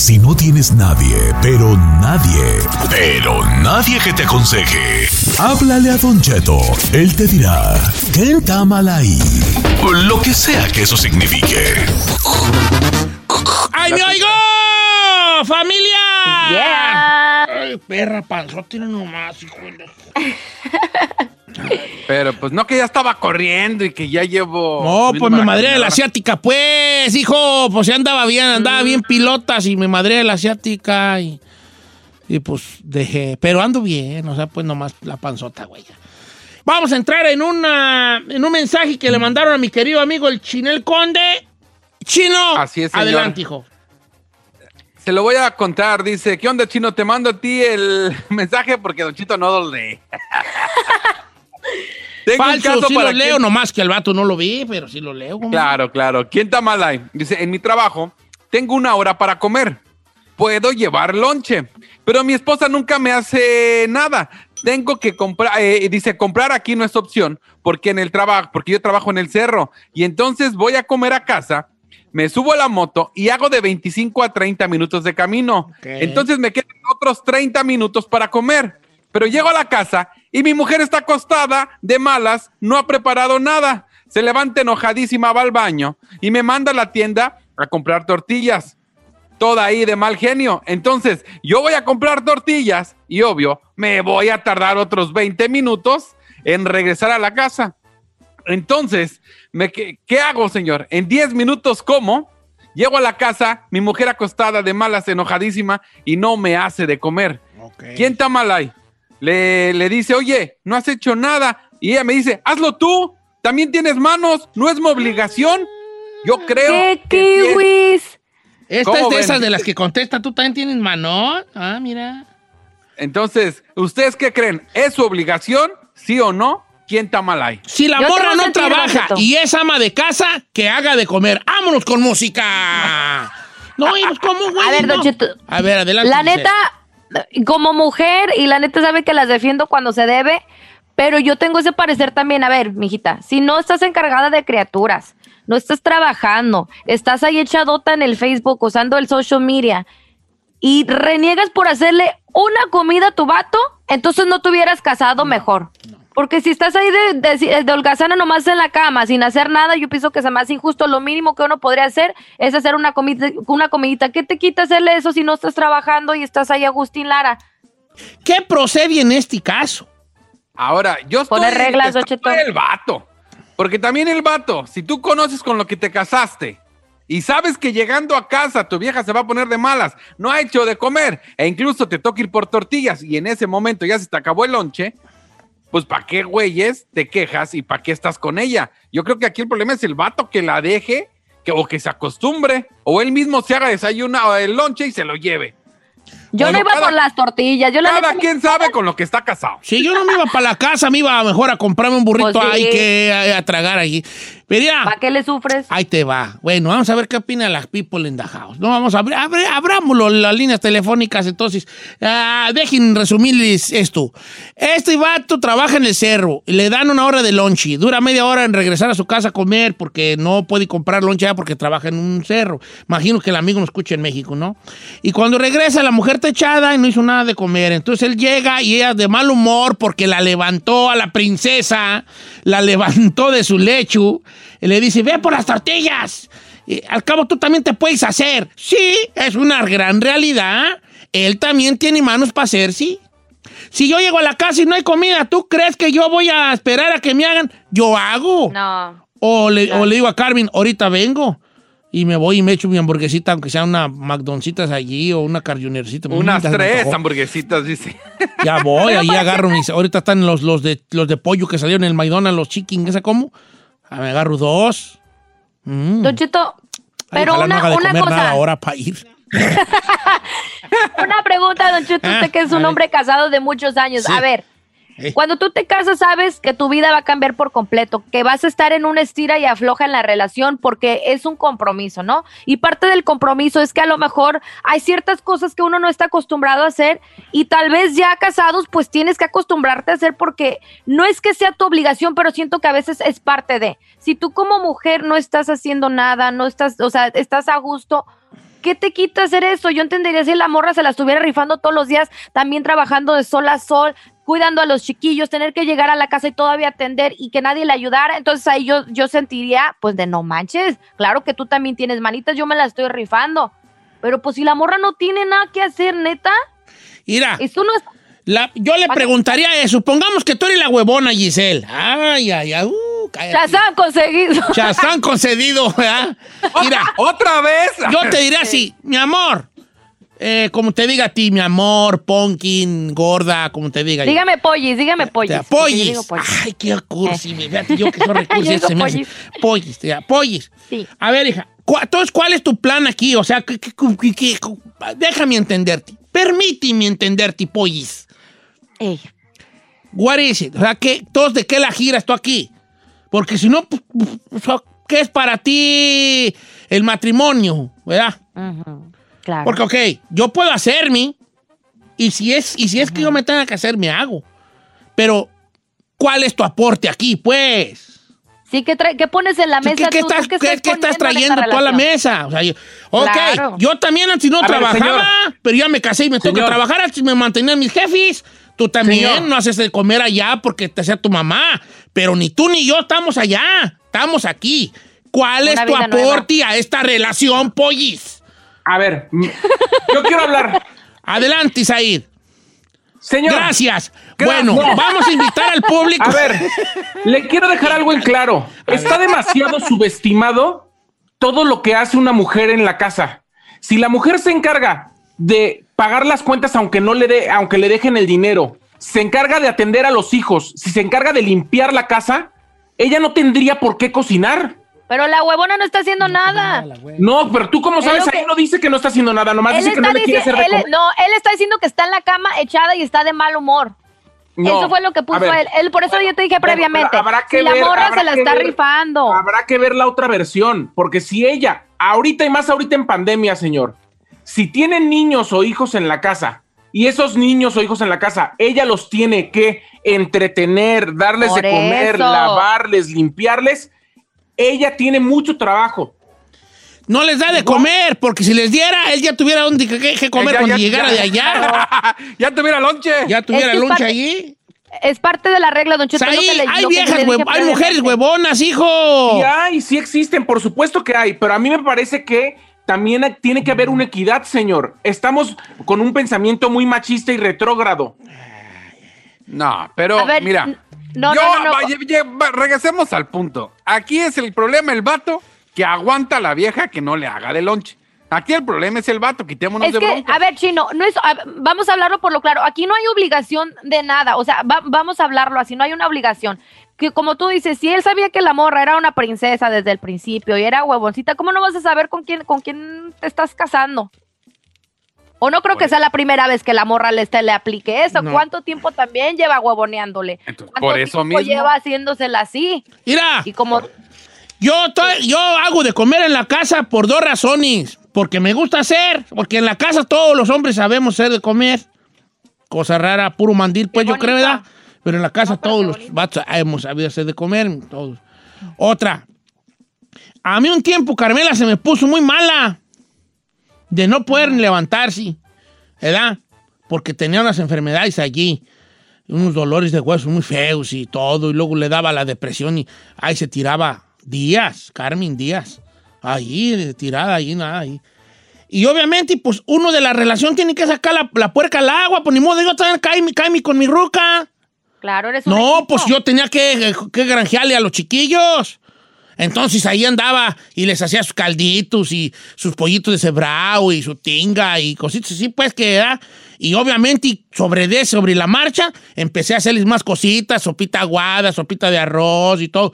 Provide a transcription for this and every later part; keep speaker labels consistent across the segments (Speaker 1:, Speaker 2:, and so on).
Speaker 1: Si no tienes nadie, pero nadie, pero nadie que te aconseje, háblale a Don Cheto. Él te dirá, ¿qué está mal ahí? Lo que sea que eso signifique.
Speaker 2: ¡Ay, me oigo! ¡Familia!
Speaker 3: Yeah.
Speaker 2: Ay, perra panzota nomás, hijo de...
Speaker 4: Pero pues no que ya estaba corriendo y que ya llevo.
Speaker 2: No, pues me
Speaker 4: subiéndome
Speaker 2: madré de la asiática, pues, hijo. Pues ya andaba bien, andaba bien pilotas y me madré de la asiática y, y pues dejé. Pero ando bien, o sea, pues nomás la panzota, güey. Vamos a entrar en, una, en un mensaje que le mandaron a mi querido amigo el Chinel Conde. Chino,
Speaker 4: Así es, señor.
Speaker 2: adelante, hijo.
Speaker 4: Se lo voy a contar. Dice: ¿Qué onda, chino? Te mando a ti el mensaje porque Don Chito no lo lee. Tengo un
Speaker 2: Falso,
Speaker 4: caso
Speaker 2: sí
Speaker 4: para
Speaker 2: lo leo, nomás que el vato no lo vi, pero sí lo leo.
Speaker 4: Claro, claro. ¿Quién está mal ahí? Dice, en mi trabajo tengo una hora para comer. Puedo llevar lonche, pero mi esposa nunca me hace nada. Tengo que comprar, eh, dice, comprar aquí no es opción porque en el trabajo, porque yo trabajo en el cerro y entonces voy a comer a casa, me subo a la moto y hago de 25 a 30 minutos de camino. Entonces me quedan otros 30 minutos para comer. Pero llego a la casa y mi mujer está acostada de malas, no ha preparado nada. Se levanta enojadísima, va al baño y me manda a la tienda a comprar tortillas. Toda ahí de mal genio. Entonces, yo voy a comprar tortillas y obvio, me voy a tardar otros 20 minutos en regresar a la casa. Entonces, me, ¿qué, qué hago, señor? En 10 minutos como, llego a la casa, mi mujer acostada de malas, enojadísima y no me hace de comer. ¿Quién está mal ahí? Le, le dice, oye, no has hecho nada. Y ella me dice, hazlo tú. También tienes manos. No es mi obligación. Yo creo.
Speaker 3: ¡Qué
Speaker 4: que
Speaker 3: kiwis!
Speaker 2: Esta
Speaker 4: ¿Cómo
Speaker 2: es de
Speaker 4: ven?
Speaker 2: esas de las que contesta, tú también tienes mano. Ah, mira.
Speaker 4: Entonces, ¿ustedes qué creen? ¿Es su obligación? ¿Sí o no? ¿Quién está mal ahí?
Speaker 2: Si la
Speaker 3: Yo
Speaker 2: morra no trabaja y es ama de casa, que haga de comer. ¡Vámonos con música! No, y pues, ¿cómo, güey?
Speaker 3: A ver, Don
Speaker 2: No.
Speaker 3: Cheto.
Speaker 2: A ver, adelante.
Speaker 3: La neta, como mujer, y la neta sabe que las defiendo cuando se debe, pero yo tengo ese parecer también. A ver, mijita, si no estás encargada de criaturas, no estás trabajando, estás ahí echadota en el Facebook usando el social media y reniegas por hacerle una comida a tu vato, entonces no te hubieras casado mejor. Porque si estás ahí de, de, de holgazana nomás en la cama, sin hacer nada, yo pienso que me hace injusto. Lo mínimo que uno podría hacer es hacer una, comida, una comidita. ¿Qué te quita hacerle eso si no estás trabajando y estás ahí Agustín Lara?
Speaker 2: ¿Qué procede en este caso?
Speaker 4: Ahora, yo estoy...
Speaker 3: Poner reglas,
Speaker 4: el vato. Porque también el vato, si tú conoces con lo que te casaste y sabes que llegando a casa tu vieja se va a poner de malas, no ha hecho de comer e incluso te toca ir por tortillas y en ese momento ya se te acabó el lonche, pues ¿para qué güeyes te quejas y para qué estás con ella? Yo creo que aquí el problema es el vato que la deje que, o que se acostumbre o él mismo se haga desayuno el lonche y se lo lleve.
Speaker 3: Yo
Speaker 4: Bueno,
Speaker 3: no iba
Speaker 4: cada-
Speaker 3: por las tortillas. Yo la
Speaker 4: Cada quien sabe con lo que está casado.
Speaker 2: Si yo no me iba para la casa, me iba mejor a comprarme un burrito
Speaker 3: Pues sí.
Speaker 2: ahí que a, a tragar allí. Mira,
Speaker 3: ¿Para qué le sufres?
Speaker 2: ahí te va. Bueno, vamos a ver qué opinan las people in the house. No, vamos a abrir, abre- abrámoslo, las líneas telefónicas, entonces. Ah, dejen resumirles esto. Este vato trabaja en el cerro, le dan una hora de lonche, dura media hora en regresar a su casa a comer porque no puede comprar lonche ya porque trabaja en un cerro. Imagino que el amigo nos escucha en México, ¿no? Y cuando regresa, la mujer está echada y no hizo nada de comer. Entonces él llega y ella de mal humor porque la levantó a la princesa, la levantó de su lecho y le dice, ve por las tortillas. Y al cabo tú también te puedes hacer. Sí, es una gran realidad él también tiene manos para hacer, sí. Si yo llego a la casa y no hay comida, ¿tú crees que yo voy a esperar a que me hagan? Yo hago.
Speaker 3: No.
Speaker 2: O le, o le digo a Carmen, ahorita vengo. Y me voy y me echo mi hamburguesita, aunque sea una McDonald's allí o una carjunercita.
Speaker 4: Unas
Speaker 2: Mm,
Speaker 4: tres hamburguesitas, dice.
Speaker 2: Ya voy, ahí agarro mis. Ahorita están los, los, de, los de pollo que salieron en el McDonald's, los chicken, ¿esa cómo? Ah, Me agarro dos. Mm.
Speaker 3: Don Cheto,
Speaker 2: Ay,
Speaker 3: pero
Speaker 2: ojalá no
Speaker 3: una,
Speaker 2: haga de
Speaker 3: una
Speaker 2: comer nada
Speaker 3: cosa,
Speaker 2: ahora para ir.
Speaker 3: una pregunta, Don Cheto,
Speaker 2: Ah,
Speaker 3: usted que es
Speaker 2: a
Speaker 3: un
Speaker 2: ver.
Speaker 3: hombre casado de muchos años.
Speaker 2: Sí.
Speaker 3: A ver, Cuando tú te casas sabes que tu vida va a cambiar por completo, que vas a estar en una estira y afloja en la relación porque es un compromiso, ¿no? Y parte del compromiso es que a lo mejor hay ciertas cosas que uno no está acostumbrado a hacer y tal vez ya casados pues tienes que acostumbrarte a hacer porque no es que sea tu obligación, pero siento que a veces es parte de. Si tú como mujer no estás haciendo nada, no estás, o sea, estás a gusto, ¿Qué te quita hacer eso? Yo entendería si la morra se la estuviera rifando todos los días, también trabajando de sol a sol, cuidando a los chiquillos, tener que llegar a la casa y todavía atender y que nadie le ayudara. Entonces ahí yo, yo sentiría, pues de no manches, claro que tú también tienes manitas, yo me la estoy rifando. Pero pues si la morra no tiene nada que hacer, neta,
Speaker 2: Mira,
Speaker 3: eso no es...
Speaker 2: la- yo le preguntaría eso. Supongamos que tú eres la huevona, Giselle. Ay, ay, ay. Uh, cállate.
Speaker 3: Ya se han conseguido.
Speaker 2: Chazán concedido, ¿verdad? Mira,
Speaker 4: ¡Otra vez!
Speaker 2: yo te diría así, mi amor. eh, como te diga a ti, mi amor, pumpkin, gorda, como te diga. yo.
Speaker 3: dígame pollis, dígame
Speaker 2: Te
Speaker 3: pollis. pollis.
Speaker 2: Ay, qué cursi. me Fíjate, yo que soy recursi. Se me hace- Pollis, te apoyes.
Speaker 3: Sí.
Speaker 2: A ver, hija, cu- entonces, ¿cuál es tu plan aquí? O sea, ¿qué- qué- qué- qué- qué- déjame entenderte. Permíteme entenderte, pollis.
Speaker 3: Ey,
Speaker 2: What is it? O sea, ¿qué, todos ¿de qué la giras tú aquí? Porque si no, ¿qué es para ti el matrimonio? ¿Verdad?
Speaker 3: ujú, claro.
Speaker 2: Porque, ok, yo puedo hacerme, y si es, y si es que yo me tenga que hacer, me hago. Pero, ¿cuál es tu aporte aquí, pues?
Speaker 3: Sí, ¿qué, trae- qué pones en la
Speaker 2: ¿Qué,
Speaker 3: mesa?
Speaker 2: qué
Speaker 3: tú? ¿Tú
Speaker 2: estás,
Speaker 3: qué
Speaker 2: qué- qué estás trayendo tú a la mesa? O sea, yo, ok,
Speaker 3: Claro.
Speaker 2: yo también antes no
Speaker 5: A ver,
Speaker 2: trabajaba, pero ya me casé y me tengo que trabajar, antes me mantenían mis jefes. Tú también
Speaker 5: Señor.
Speaker 2: no haces de comer allá porque te sea tu mamá, pero ni tú ni yo estamos allá, estamos aquí. ¿Cuál
Speaker 3: Una
Speaker 2: es tu
Speaker 3: nueva.
Speaker 2: aporte a esta relación, pollis?
Speaker 5: A ver, yo quiero hablar.
Speaker 2: Adelante, Isaid.
Speaker 5: Señor.
Speaker 2: Gracias.
Speaker 5: Gra-
Speaker 2: Bueno,
Speaker 5: no.
Speaker 2: vamos a invitar al público.
Speaker 5: A ver, le quiero dejar algo en claro. Está demasiado subestimado todo lo que hace una mujer en la casa. Si la mujer se encarga de pagar las cuentas aunque no le dé, aunque le dejen el dinero, se encarga de atender a los hijos, si se encarga de limpiar la casa, ella no tendría por qué cocinar.
Speaker 3: Pero la huevona no está haciendo nada.
Speaker 5: No, pero tú como
Speaker 3: Es
Speaker 5: sabes,
Speaker 3: lo
Speaker 5: ahí
Speaker 3: que-
Speaker 5: no dice que no está haciendo nada, nomás dice que no
Speaker 3: está
Speaker 5: le quiere hacer
Speaker 3: dici-
Speaker 5: de
Speaker 3: él-
Speaker 5: comer.
Speaker 3: no, él está diciendo que está en la cama echada y está de mal humor.
Speaker 5: No,
Speaker 3: Eso fue lo que puso
Speaker 5: ver,
Speaker 3: él. él. Por eso yo te dije
Speaker 5: Bueno,
Speaker 3: previamente.
Speaker 5: habrá que
Speaker 3: si la
Speaker 5: ver,
Speaker 3: morra
Speaker 5: habrá
Speaker 3: se la
Speaker 5: que
Speaker 3: está
Speaker 5: ver,
Speaker 3: rifando.
Speaker 5: Habrá que ver la otra versión, porque si ella, ahorita y más ahorita en pandemia, señor, si tiene niños o hijos en la casa y esos niños o hijos en la casa, ella los tiene que entretener, darles
Speaker 3: Por
Speaker 5: de comer,
Speaker 3: eso.
Speaker 5: lavarles, limpiarles, ella tiene mucho trabajo.
Speaker 2: No les da de comer, porque si les diera, él ya tuviera donde que, que comer
Speaker 4: Ya,
Speaker 2: cuando
Speaker 4: ya,
Speaker 2: llegara
Speaker 4: ya.
Speaker 2: de allá.
Speaker 4: ya tuviera lonche.
Speaker 2: Ya tuviera
Speaker 3: que parte-
Speaker 2: allí.
Speaker 3: Es parte de la regla, don
Speaker 2: O sea,
Speaker 3: Cheto. es lo
Speaker 2: ahí
Speaker 3: que le-
Speaker 2: hay
Speaker 3: lo que
Speaker 2: viejas, huev- hay mujeres huevonas, hijo.
Speaker 5: Y hay, sí existen, por supuesto que hay, pero a mí me parece que también tiene que haber una equidad, señor. Estamos con un pensamiento muy machista y retrógrado.
Speaker 4: No, pero
Speaker 3: ver,
Speaker 4: mira.
Speaker 3: no,
Speaker 4: yo-
Speaker 3: no, no,
Speaker 4: va- regresemos al punto. Aquí es el problema el vato que aguanta a la vieja que no le haga de lonche. Aquí el problema es el vato, quitémonos
Speaker 3: Es
Speaker 4: de
Speaker 3: que,
Speaker 4: bronca.
Speaker 3: a ver, Chino, no es, a- vamos a hablarlo por lo claro. Aquí no hay obligación de nada. O sea, va- vamos a hablarlo así, no hay una obligación. Que como tú dices, si él sabía que la morra era una princesa desde el principio y era huevoncita, ¿cómo no vas a saber con quién, con quién te estás casando? O no creo que sea la primera vez que la morra le, este, le aplique eso.
Speaker 2: No.
Speaker 3: ¿Cuánto tiempo también lleva huevoneándole?
Speaker 4: Entonces,
Speaker 3: ¿Cuánto
Speaker 4: por eso
Speaker 3: tiempo
Speaker 4: mismo.
Speaker 3: lleva haciéndosela así?
Speaker 2: Mira,
Speaker 3: Y como,
Speaker 2: yo, estoy- yo hago de comer en la casa por dos razones. Porque me gusta hacer, porque en la casa todos los hombres sabemos hacer de comer. Cosa rara, puro mandil, pues yo
Speaker 3: bonito.
Speaker 2: creo, ¿verdad? Pero en la casa
Speaker 3: No,
Speaker 2: todos los vatos hemos sabido hacer de comer, todos. Otra. A mí un tiempo Carmela se me puso muy mala de no poder levantarse, ¿verdad? Porque tenía unas enfermedades allí, unos dolores de huesos muy feos y todo, y luego le daba la depresión y ahí se tiraba días, Carmen, días, ahí, tirada, ahí, nada, ahí. Y obviamente, pues uno de la relación tiene que sacar la, la puerca al agua, pues ni modo, yo también cae, cae con mi ruca.
Speaker 3: Claro, eres un
Speaker 2: No,
Speaker 3: equipo.
Speaker 2: pues yo tenía que, que granjearle a los chiquillos. Entonces ahí andaba y les hacía sus calditos y sus pollitos de cebrao y su tinga y cositas así, pues que era. Y obviamente sobre de, sobre la marcha, empecé a hacerles más cositas, sopita aguada, sopita de arroz y todo.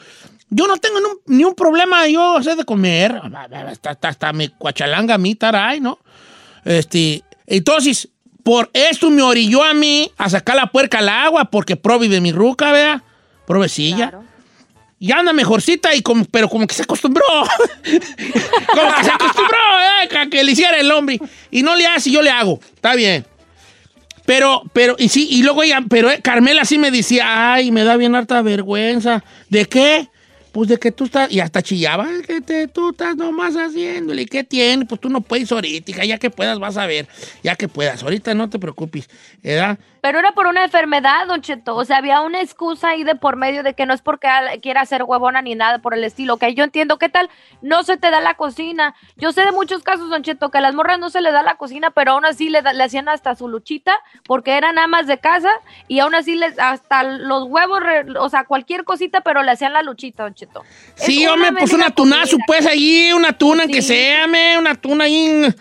Speaker 2: Yo no tengo ni un, problema yo hacer de comer. Hasta, hasta, hasta me cuachalanga a mí, taray, ¿no? Este, entonces, por esto me orilló a mí a sacar la puerca al agua, porque provi de mi ruca, vea, provecilla.
Speaker 3: Claro.
Speaker 2: Y anda mejorcita, y como, pero como que se acostumbró. como que se acostumbró, ¿eh? a que le hiciera el hombre. Y no le hace, yo le hago. Está bien. Pero, pero, y sí, y luego ella, pero eh, Carmela sí me decía, ay, me da bien harta vergüenza. ¿De qué? Pues de que tú estás, y hasta chillaba, "Es que te, tú estás nomás haciéndole, ¿y qué tiene? Pues tú no puedes ahorita, ya que puedas vas a ver, ya que puedas, ahorita no te preocupes, ¿verdad?
Speaker 3: Pero era por una enfermedad, Don Cheto. O sea, había una excusa ahí de por medio de que no es porque quiera ser huevona ni nada por el estilo. Que yo entiendo, ¿qué tal? No se te da la cocina. Yo sé de muchos casos, Don Cheto, que a las morras no se les da la cocina, pero aún así le, da- le hacían hasta su luchita porque eran amas de casa y aún así les, hasta los huevos, o sea, cualquier cosita, pero le hacían la luchita, Don Cheto.
Speaker 2: Sí,
Speaker 3: Es
Speaker 2: hombre,
Speaker 3: una
Speaker 2: pues una tunazo, pues allí, una tuna que
Speaker 3: Sí.
Speaker 2: sea, me, una tuna ahí.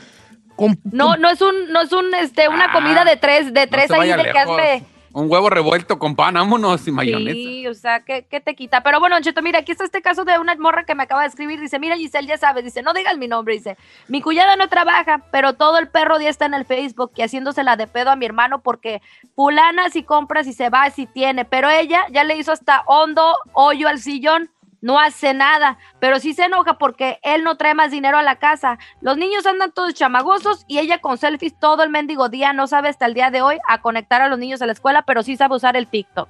Speaker 2: Con,
Speaker 3: No, no es un, no es un, este, una
Speaker 4: Ah,
Speaker 3: comida de tres, de tres ahí de que hazme.
Speaker 4: Un huevo revuelto con pan, vámonos y mayonesa.
Speaker 3: Sí, o sea, ¿qué, qué te quita? Pero bueno, Cheto, mira, aquí está este caso de una morra que me acaba de escribir. Dice, mira, Giselle, ya sabes. Dice, no digas mi nombre. Dice, mi cuñada no trabaja, pero todo el perro día está en el Facebook y haciéndosela de pedo a mi hermano porque fulana si compra, si se va, si tiene. Pero ella ya le hizo hasta hondo hoyo al sillón. No hace nada, pero sí se enoja porque él no trae más dinero a la casa. Los niños andan todos chamagosos y ella con selfies todo el mendigo día. No sabe hasta el día de hoy a conectar a los niños a la escuela, pero sí sabe usar el TikTok.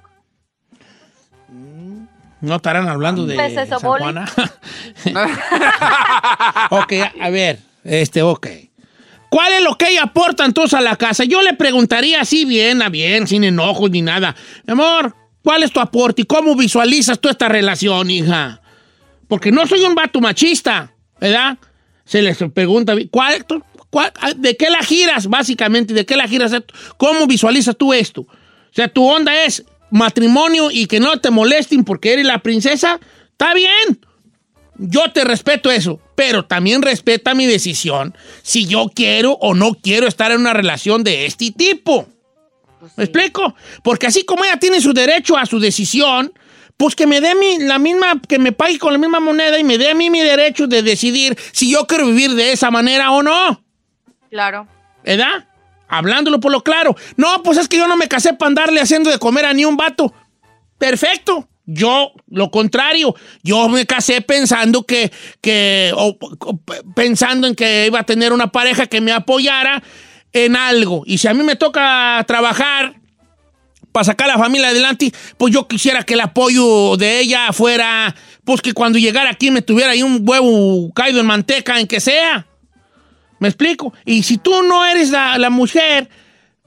Speaker 2: no estarán hablando de
Speaker 3: Pues eso,
Speaker 2: San
Speaker 3: Boli.
Speaker 2: Juana. ok, a ver, este, ok. ¿Cuál es lo que ella aporta entonces a la casa? Yo le preguntaría así bien, a bien, sin enojos ni nada. Mi amor, ¿cuál es tu aporte y cómo visualizas tú esta relación, hija? Porque no soy un vato machista, ¿verdad? Se les pregunta, ¿cuál, cuál- ¿de qué la giras, básicamente? ¿De qué la giras? ¿Cómo visualizas tú esto? O sea, tu onda es matrimonio y que no te molesten porque eres la princesa. Está bien. Yo te respeto eso, pero también respeta mi decisión si yo quiero o no quiero estar en una relación de este tipo. ¿Me explico? Porque así como ella tiene su derecho a su decisión, pues que me dé mi- la misma, que me pague con la misma moneda y me dé a mí mi derecho de decidir si yo quiero vivir de esa manera o no.
Speaker 3: Claro.
Speaker 2: ¿Verdad? Hablándolo por lo claro. No, pues es que yo no me casé para andarle haciendo de comer a ni un vato. Perfecto. Yo, lo contrario, yo me casé pensando que, que o- o pensando en que iba a tener una pareja que me apoyara en algo. Y si a mí me toca trabajar para sacar a la familia adelante, pues yo quisiera que el apoyo de ella fuera, pues que cuando llegara aquí me tuviera ahí un huevo caído en manteca, en que sea. ¿Me explico? Y si tú no eres la, la mujer,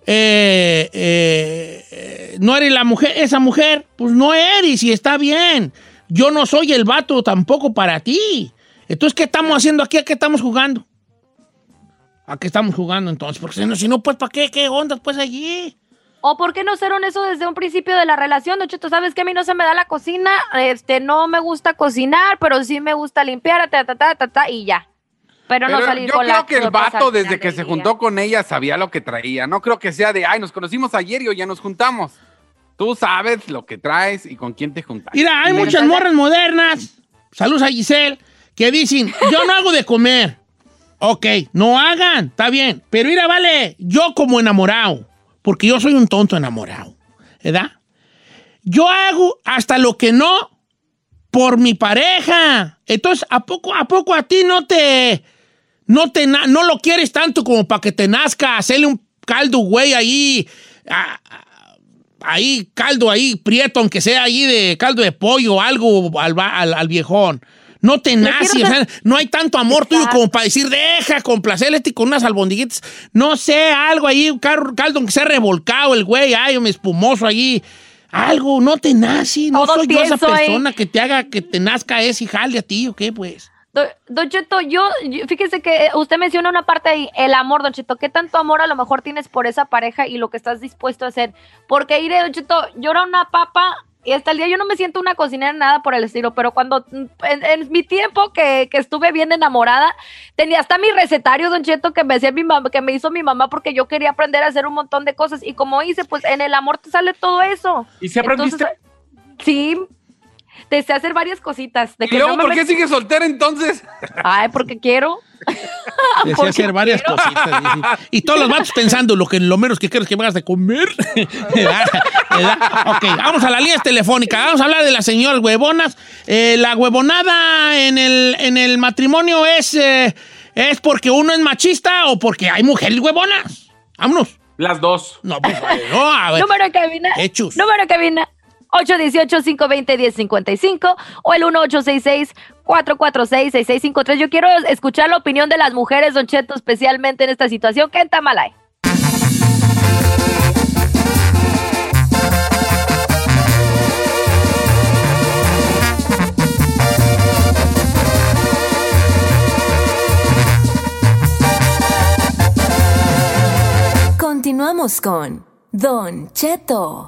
Speaker 2: eh, eh, no eres la mujer, esa mujer, pues no eres y está bien. Yo no soy el vato tampoco para ti. Entonces, ¿qué estamos haciendo aquí? ¿A qué estamos jugando? ¿A qué estamos jugando entonces? Porque si no, si no pues, ¿para qué? ¿Qué ondas pues allí?
Speaker 3: ¿O por qué no ser honesto desde un principio de la relación? Don Cheto, sabes que a mí no se me da la cocina, este, no me gusta cocinar, pero sí me gusta limpiar, ta, ta, ta, ta, ta, y ya. Pero, no salir
Speaker 4: yo
Speaker 3: con
Speaker 4: creo
Speaker 3: la
Speaker 4: que el vato desde que se
Speaker 3: día.
Speaker 4: juntó con ella sabía lo que traía. No creo que sea de, ay, nos conocimos ayer y hoy ya nos juntamos. Tú sabes lo que traes y con quién te juntas.
Speaker 2: Mira, hay muchas morras modernas, saludos a Giselle, que dicen, yo no hago de comer. Ok, no hagan, está bien. Pero mira, vale, yo como enamorado, porque yo soy un tonto enamorado, ¿verdad? Yo hago hasta lo que no por mi pareja. Entonces, ¿a poco a, poco a ti no te, no te, no lo quieres tanto como para que te nazca hacerle un caldo, güey, ahí, ahí, caldo ahí, prieto, aunque sea ahí de caldo de pollo algo al- al viejón. No te nace, o sea, no hay tanto amor tuyo como para decir, deja complacerle este con unas albondiguitas. No sé, algo ahí, un caldo aunque sea revolcado el güey, ay, un espumoso allí. Algo, no te nace, no
Speaker 3: Todo
Speaker 2: soy yo esa
Speaker 3: ahí.
Speaker 2: persona que te haga que te nazca ese jale a ti o qué, pues.
Speaker 3: Do- Don Cheto, yo, yo- fíjese que eh, usted menciona una parte ahí, el amor, Don Cheto. ¿Qué tanto amor a lo mejor tienes por esa pareja y lo que estás dispuesto a hacer? Porque, iré, Don Cheto, yo era una papa y hasta el día yo no me siento una cocinera nada por el estilo, pero cuando en, en mi tiempo que, que estuve bien enamorada, tenía hasta mi recetario, Don Cheto, que me, hacía mi mamá, que me hizo mi mamá porque yo quería aprender a hacer un montón de cosas. Y como hice, pues en el amor te sale todo eso.
Speaker 5: ¿Y si aprendiste?
Speaker 3: Entonces, sí, te sé hacer varias cositas. De
Speaker 4: ¿Y
Speaker 3: que
Speaker 4: luego
Speaker 3: no me
Speaker 4: por qué
Speaker 3: met-
Speaker 4: sigue soltera entonces?
Speaker 3: Ay, porque quiero. Porque
Speaker 2: hacer varias
Speaker 3: quiero.
Speaker 2: cositas. dice. Y todos los vatos pensando lo que lo menos que quieres que me hagas de comer. Ok, vamos a la línea telefónica. Vamos a hablar de las señoras huevonas. Eh, la huevonada en el, en el matrimonio es, eh, es porque uno es machista o porque hay mujeres huevonas. Vámonos.
Speaker 5: Las dos.
Speaker 2: No, pues no, a ver.
Speaker 3: Número de cabina.
Speaker 2: Hechos.
Speaker 3: Número de cabina. 818-520-1055 o el 1866-446-6653. Yo quiero escuchar la opinión de las mujeres, Don Cheto, especialmente en esta situación. ¿Qué en Tamalay?
Speaker 6: Continuamos con Don Cheto.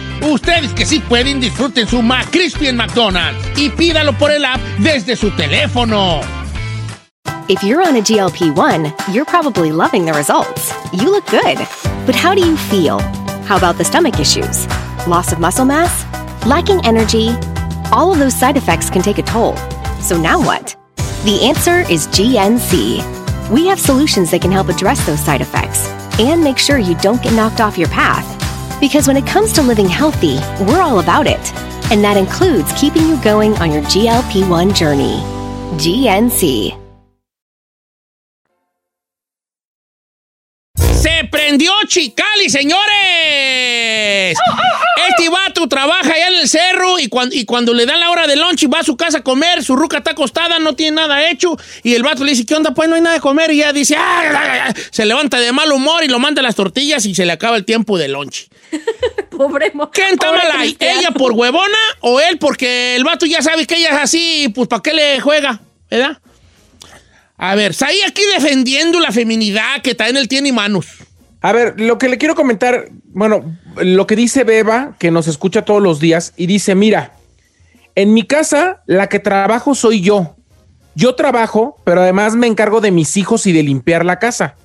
Speaker 2: Ustedes que sí pueden, disfruten su McCrispy en McDonald's y pídalo por el app desde su teléfono.
Speaker 7: If you're on a GLP 1, you're probably loving the results. You look good. But how do you feel? How about the stomach issues? Loss of muscle mass? Lacking energy? All of those side effects can take a toll. So now what? The answer is GNC. We have solutions that can help address those side effects and make sure you don't get knocked off your path. Because when it comes to living healthy, we're all about it. And that includes keeping you going on your GLP 1 journey. GNC.
Speaker 2: ¡Se prendió Chicali, señores! Este vato trabaja allá en el cerro y cuando, y cuando le dan la hora de lunch y va a su casa a comer, su ruca está acostada, no tiene nada hecho, y el vato le dice, ¿qué onda? Pues no hay nada de comer, y ya dice, "Ah, ah, ah", se levanta de mal humor y lo manda a las tortillas y se le acaba el tiempo de lunch.
Speaker 3: Pobre
Speaker 2: ¿Quién está mal ahí? ¿Ella por huevona o él porque el vato ya sabe que ella es así, pues ¿para qué le juega? ¿Verdad? A ver, está ahí aquí defendiendo la feminidad que también él tiene manos.
Speaker 5: A ver, lo que le quiero comentar, bueno, lo que dice Beba, que nos escucha todos los días, y dice, mira, en mi casa la que trabajo soy yo. Yo trabajo, pero además me encargo de mis hijos y de limpiar la casa.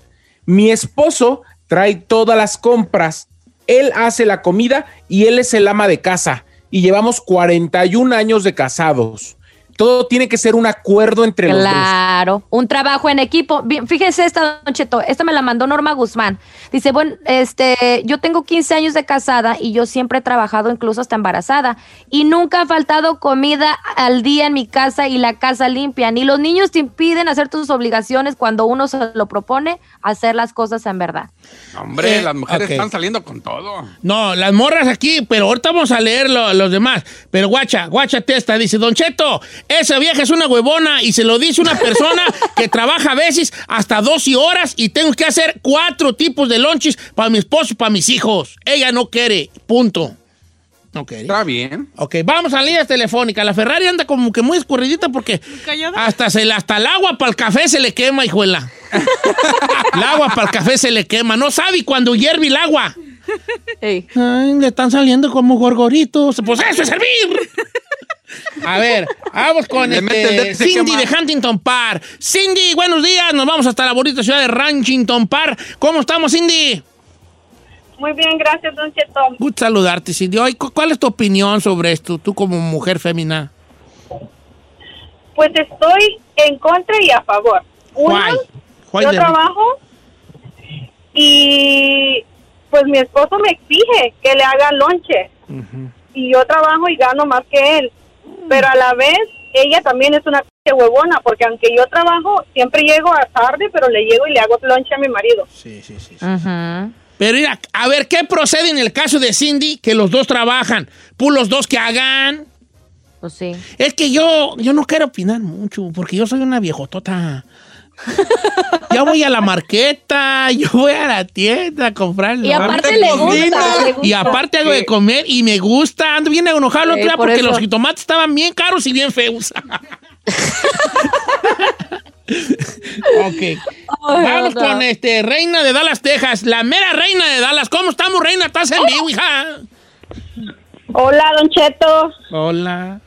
Speaker 5: Mi esposo trae todas las compras, él hace la comida y él es el ama de casa. Y llevamos 41 años de casados. Todo tiene que ser un acuerdo entre los dos.
Speaker 3: Claro, un trabajo en equipo. Bien, fíjese esta, Don Cheto, esta me la mandó Norma Guzmán. Dice, bueno, este, yo tengo 15 años de casada y yo siempre he trabajado incluso hasta embarazada y nunca ha faltado comida al día en mi casa y la casa limpia. Ni los niños te impiden hacer tus obligaciones cuando uno se lo propone, hacer las cosas en verdad.
Speaker 4: Hombre,
Speaker 2: Eh,
Speaker 4: las mujeres están saliendo con todo.
Speaker 2: No, las morras aquí, pero ahorita vamos a leer lo- los demás. Pero guacha, guacha testa, dice, Don Cheto, esa vieja es una huevona y se lo dice una persona que trabaja a veces hasta 12 horas y tengo que hacer cuatro tipos de lunches para mi esposo y para mis hijos. Ella no quiere, punto. No quiere.
Speaker 4: Está bien.
Speaker 2: Ok, vamos a líneas telefónicas. La Ferrari anda como que muy escurridita porque hasta, se, le- hasta el agua para el café se le quema, hijuela. el agua para el café se le quema. No sabe cuando hierve el agua.
Speaker 3: Ey.
Speaker 2: Ay, le están saliendo como gorgoritos. Pues eso es servir. A ver, vamos con
Speaker 4: Le el
Speaker 2: este,
Speaker 4: se
Speaker 2: Cindy de Huntington Park. Cindy, buenos días. Nos vamos hasta la bonita ciudad de Ranchington Park. ¿Cómo estamos, Cindy?
Speaker 8: Muy bien, gracias, Don Cheto.
Speaker 2: Gusto saludarte, Cindy. Ay, cu- ¿Cuál es tu opinión sobre esto, tú como mujer femina?
Speaker 8: Pues estoy en contra y a favor. Uno,
Speaker 2: Why? Why
Speaker 8: yo trabajo y pues mi esposo me exige que le haga lonche. Y yo trabajo y gano más que él. Pero a la vez, ella también es una p- huevona, porque aunque yo trabajo, siempre llego a tarde, pero le llego y le hago lonche a mi marido.
Speaker 2: Sí, sí, sí.
Speaker 3: Ujú.
Speaker 2: Pero mira, a ver, ¿qué procede en el caso de Cindy que los dos trabajan? Pues los dos que hagan.
Speaker 3: Pues sí.
Speaker 2: Es que yo, yo no quiero opinar mucho, porque yo soy una viejotota. Ya voy a la marqueta, yo voy a la tienda a comprar.
Speaker 3: Y aparte le gusta, le gusta.
Speaker 2: Y aparte hago de comer y me gusta. Ando bien enojado el otro día
Speaker 3: por
Speaker 2: porque
Speaker 3: eso.
Speaker 2: los jitomates estaban bien caros y bien feos. ok. Vamos
Speaker 3: no.
Speaker 2: con este Reina de Dallas, Texas. La mera Reina de Dallas. ¿Cómo estamos, Reina? ¿Estás en vivo, hija?
Speaker 8: Hola, Don Cheto.
Speaker 2: Hola.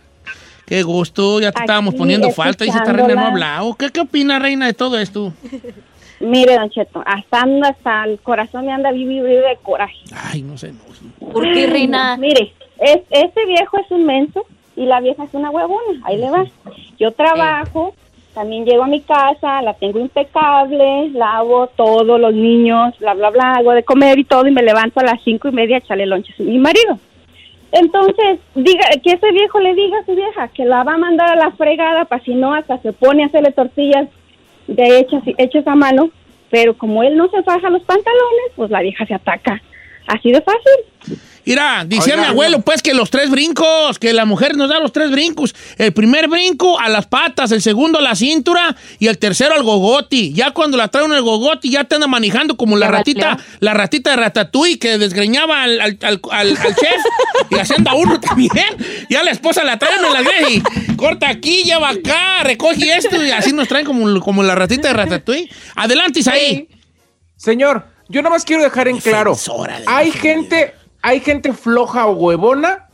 Speaker 2: Qué gusto. Ya te
Speaker 8: Aquí,
Speaker 2: estábamos poniendo falta. Dice, esta Reina no ha hablado. ¿Qué, ¿Qué opina, Reina, de todo esto?
Speaker 8: Mire, Don Cheto, hasta, hasta el corazón me anda vivo de coraje.
Speaker 2: Ay, no sé. No.
Speaker 3: ¿Por qué, Reina?
Speaker 8: Mire, es, este viejo es un menso y la vieja es una huevona. Ahí le va. Yo trabajo, también llego a mi casa, la tengo impecable, lavo todo, los niños, bla, bla, bla, hago de comer y todo y me levanto a las cinco y media a echarle lonches a mi marido. Entonces, diga que ese viejo le diga a su vieja que la va a mandar a la fregada para si no hasta se pone a hacerle tortillas de hechas, hechas a mano, pero como él no se faja los pantalones, pues la vieja se ataca. Así de fácil.
Speaker 2: Mira, decía
Speaker 4: Oiga,
Speaker 2: mi abuelo, pues, que los tres brincos, que la mujer nos da los tres brincos. El primer brinco a las patas, el segundo a la cintura y el tercero al gogoti. Ya cuando la traen el gogoti, ya te anda manejando como la ratita, la ratita de Ratatouille que desgreñaba al, al, al- al- al chef y haciendo a uno también. Ya la esposa la trae en la greja y corta aquí, lleva acá, recoge esto y así nos traen como, como la ratita de Ratatouille. Adelante, Isaí.
Speaker 5: Señor, yo nada más quiero dejar en claro.
Speaker 2: De
Speaker 5: Hay gente, hay gente floja o huevona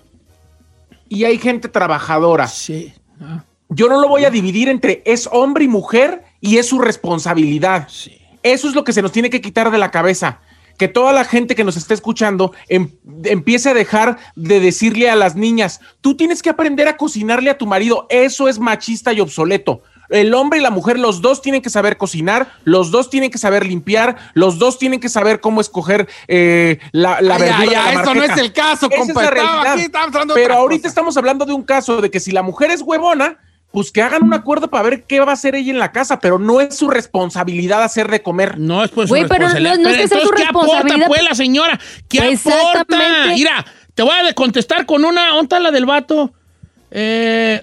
Speaker 5: y hay gente trabajadora.
Speaker 2: Sí. Ah,
Speaker 5: Yo no lo voy a dividir entre es hombre y mujer y es su responsabilidad.
Speaker 2: sí.
Speaker 5: Eso es lo que se nos tiene que quitar de la cabeza. Que toda la gente que nos está escuchando em- empiece a dejar de decirle a las niñas, tú tienes que aprender a cocinarle a tu marido. Eso es machista y obsoleto. El hombre y la mujer, los dos tienen que saber cocinar, los dos tienen que saber limpiar, los dos tienen que saber cómo escoger eh, la, la
Speaker 4: Ay,
Speaker 5: verdura. la
Speaker 4: esto no es el caso,
Speaker 5: Esa es la
Speaker 4: aquí,
Speaker 5: Pero
Speaker 4: otra
Speaker 5: ahorita
Speaker 4: cosa.
Speaker 5: estamos hablando de un caso de que si la mujer es huevona, pues que hagan un acuerdo para ver qué va a hacer ella en la casa, pero no es su responsabilidad hacer de comer.
Speaker 2: No es pues
Speaker 3: Güey,
Speaker 2: su
Speaker 3: pero no-
Speaker 2: responsabilidad.
Speaker 3: no es que sea
Speaker 2: entonces,
Speaker 3: su
Speaker 2: ¿qué aporta
Speaker 3: responsabilidad?
Speaker 2: pues la señora? ¿Qué aporta? Mira, te voy a contestar con una... ¿Dónde está la del vato? Eh,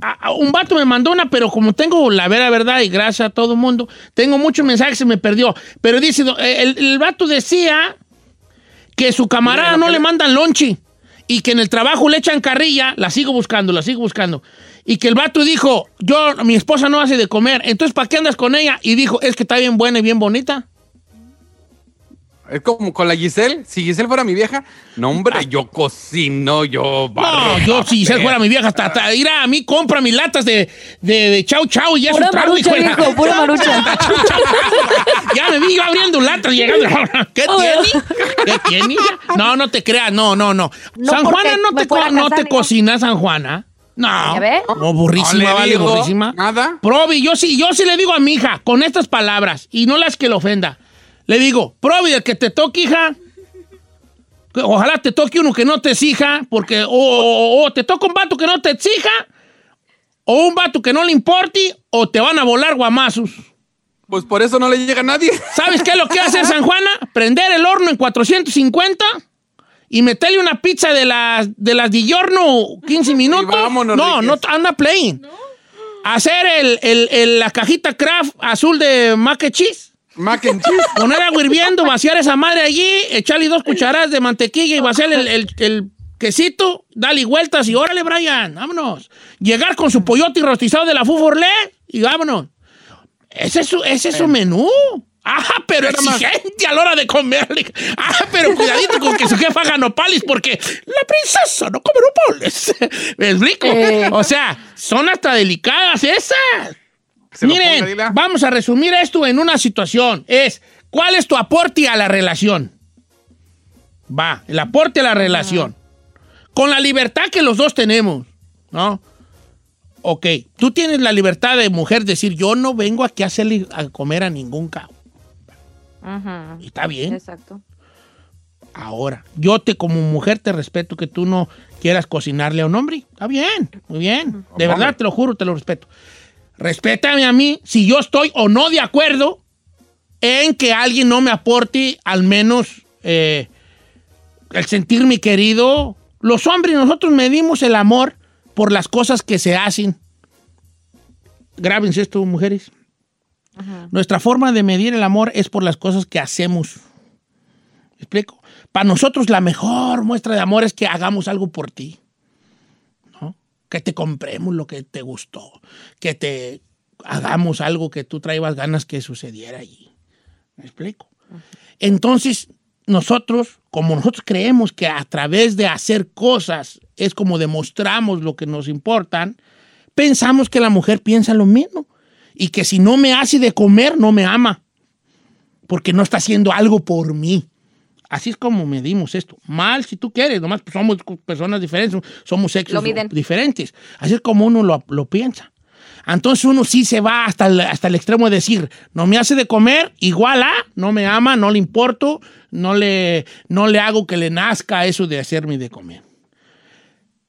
Speaker 2: a- a- un vato me mandó una, pero como tengo la vera verdad y gracias a todo el mundo, tengo muchos mensajes, se me perdió. Pero dice, eh, el, el vato decía que su camarada no le- mandan lonche y que en el trabajo le echan carrilla, la sigo buscando, la sigo buscando. Y que el vato dijo, yo, mi esposa no hace de comer, entonces ¿para qué andas con ella? Y dijo, es que está bien buena y bien bonita.
Speaker 4: Es como con la Giselle. Si Giselle fuera mi vieja, no, hombre, yo cocino, yo
Speaker 2: No,
Speaker 4: barro,
Speaker 2: yo si se fuera mi vieja, hasta, hasta ir a mí, compra mis latas de, de, de chau chau y ya es
Speaker 3: Pura
Speaker 2: un trago,
Speaker 3: marucha,
Speaker 2: hijo de la-
Speaker 3: viejo, pura marucha.
Speaker 2: ya me vi yo abriendo latas llegando. ¿Qué tiene? ¿Qué tiene? No, no te creas, no, no, no.
Speaker 3: No,
Speaker 2: San Juana no te, no te cocina, San Juana. No. No, burrísima,
Speaker 4: No le
Speaker 2: vale, burrísima.
Speaker 4: nada.
Speaker 2: Provi, yo sí, yo sí le digo a mi hija, con estas palabras, y no las que le ofenda. Le digo, Provi, el que te toque, hija, ojalá te toque uno que no te exija, porque o, o- o te toca un vato que no te exija, o un vato que no le importe, o te van a volar guamazos.
Speaker 4: Pues por eso no le llega a nadie.
Speaker 2: ¿Sabes qué es lo que hace San Juana? Prender el horno en 450 y meterle una pizza de las de las di giorno 15 minutos.
Speaker 4: vámonos,
Speaker 2: no, no anda playing. Hacer el, el- el- la cajita craft azul de mac and cheese.
Speaker 4: Mac and cheese.
Speaker 2: Poner agua hirviendo, vaciar esa madre allí, echarle dos cucharadas de mantequilla y vaciar el, el- el quesito, dale vueltas y órale, Brian, vámonos. Llegar con su pollote y rostizado de la Fuforlé y vámonos. Ese es su, ese es su menú. Ah, pero exigente a la hora de comerle. Ah, pero cuidadito con que su jefa haga nopales porque la princesa no come nopales. ¿Me explico?
Speaker 3: Eh.
Speaker 2: O sea, son hasta delicadas esas.
Speaker 4: Se lo
Speaker 2: Miren,
Speaker 4: ponga, dile.
Speaker 2: vamos a resumir esto en una situación. Es, ¿cuál es tu aporte a la relación? Va, el aporte a la relación. Con la libertad que los dos tenemos, ¿no? Ok, tú tienes la libertad de mujer decir, yo no vengo aquí a hacerle a comer a ningún cabo. Y Está bien.
Speaker 3: Exacto.
Speaker 2: Ahora, yo te como mujer te respeto que tú no quieras cocinarle a un hombre. Está bien, muy bien. De verdad, te lo juro, te lo respeto. Respétame a mí si yo estoy o no de acuerdo en que alguien no me aporte al menos eh, el sentirme querido. Los hombres, nosotros medimos el amor por las cosas que se hacen. Grábense esto, mujeres. Nuestra forma de medir el amor es por las cosas que hacemos. ¿Me explico? Para nosotros la mejor muestra de amor es que hagamos algo por ti. Que te compremos lo que te gustó. Que te hagamos algo que tú traibas ganas que sucediera allí. ¿Me explico? Entonces, nosotros, como nosotros creemos que a través de hacer cosas es como demostramos lo que nos importan, pensamos que la mujer piensa lo mismo. Y que si no me hace de comer, no me ama. Porque no está haciendo algo por mí. Así es como medimos esto. Mal si tú quieres, nomás pues, somos personas diferentes, somos sexos diferentes. Así es como uno lo, lo piensa. Entonces uno sí se va hasta el, hasta el extremo de decir, no me hace de comer, igual a, no me ama, no le importo, no le, no le hago que le nazca eso de hacerme de comer.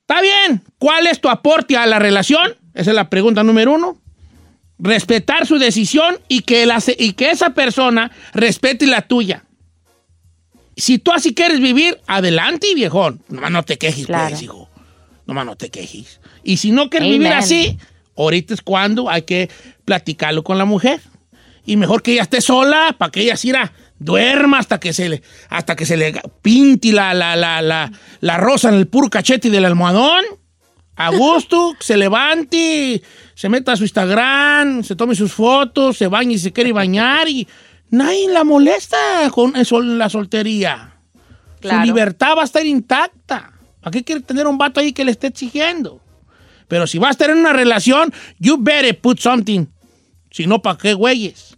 Speaker 2: Está bien, ¿cuál es tu aporte a la relación? Esa es la pregunta número uno. Respetar su decisión y que, la, y que esa persona respete la tuya. Si tú así quieres vivir, adelante, viejón. Nomás no te quejes,
Speaker 3: Claro.
Speaker 2: pues, hijo. Nomás no te quejes. Y si no quieres vivir así, ahorita es cuando hay que platicarlo con la mujer. Y mejor que ella esté sola para que ella la duerma hasta que se le, hasta que se le pinte la, la, la, la, la rosa en el puro cachete del almohadón. A gusto, se levante, se meta a su Instagram, se tome sus fotos, se bañe y se quiere bañar y nadie la molesta con eso, la soltería.
Speaker 3: Claro.
Speaker 2: Su libertad va a estar intacta. ¿Para qué quiere tener un vato ahí que le esté exigiendo? Pero si vas a tener una relación, you better put something. Si no, ¿para qué güeyes?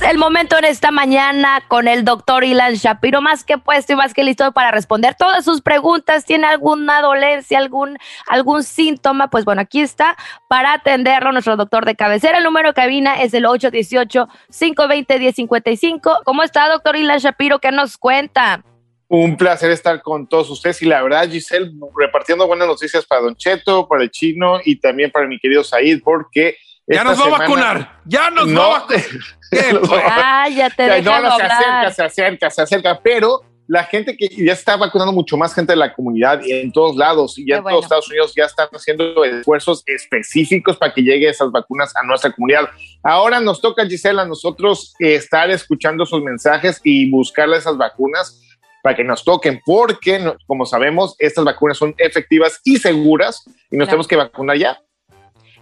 Speaker 3: El momento en esta mañana con el doctor Ilan Shapiro, más que puesto y más que listo para responder todas sus preguntas. ¿Tiene alguna dolencia, algún, algún síntoma? Pues bueno, aquí está para atenderlo nuestro doctor de cabecera. El número de cabina es el 818-520-1055. ¿Cómo está, doctor Ilan Shapiro? ¿Qué nos cuenta?
Speaker 9: Un placer estar con todos ustedes y la verdad, Giselle, repartiendo buenas noticias para Don Cheto, para el chino y también para mi querido Said, porque...
Speaker 4: Ya nos va a
Speaker 9: semana-
Speaker 4: vacunar. Ya nos
Speaker 9: No.
Speaker 4: va a vacunar.
Speaker 9: A-
Speaker 3: Ah, ya te
Speaker 9: Ya, no, no, se acerca, se acerca, se acerca, pero la gente que ya está vacunando mucho más gente de la comunidad y en todos lados y ya en
Speaker 3: bueno.
Speaker 9: todos Estados Unidos ya están haciendo esfuerzos específicos para que llegue esas vacunas a nuestra comunidad. Ahora nos toca, Gisela, a nosotros estar escuchando sus mensajes y buscarle esas vacunas para que nos toquen, porque como sabemos, estas vacunas son efectivas y seguras y nos
Speaker 3: Claro.
Speaker 9: tenemos que vacunar ya.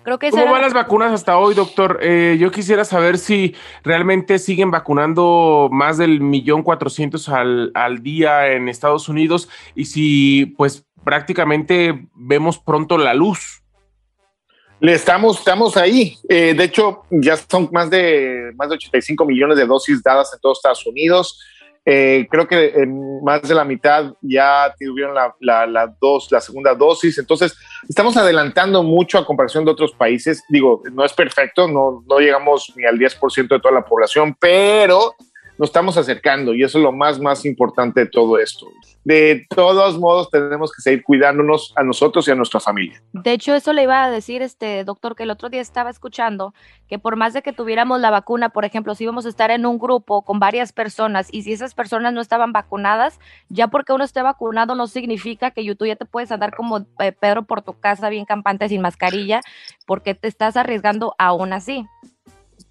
Speaker 3: Creo que esa
Speaker 5: ¿Cómo
Speaker 3: era
Speaker 5: van
Speaker 3: la-
Speaker 5: las vacunas hasta hoy, doctor? Eh, yo quisiera saber si realmente siguen vacunando más del millón cuatrocientos al, al día en Estados Unidos y si pues prácticamente vemos pronto la luz.
Speaker 9: Le estamos, estamos ahí. Eh, de hecho, ya son más de, más de 85 millones de dosis dadas en todos Estados Unidos. Eh, creo que en más de la mitad ya tuvieron la, la, la dos, la segunda dosis. Entonces, estamos adelantando mucho a comparación de otros países. Digo, no es perfecto, no, no llegamos ni al 10% de toda la población, pero nos estamos acercando y eso es lo más, más importante de todo esto. De todos modos, tenemos que seguir cuidándonos a nosotros y a nuestra familia.
Speaker 3: De hecho, eso le iba a decir, este doctor, que el otro día estaba escuchando que por más de que tuviéramos la vacuna, por ejemplo, si íbamos a estar en un grupo con varias personas y si esas personas no estaban vacunadas, ya porque uno esté vacunado no significa que tú ya te puedes andar como eh, Pedro por tu casa bien campante sin mascarilla, porque te estás arriesgando aún así.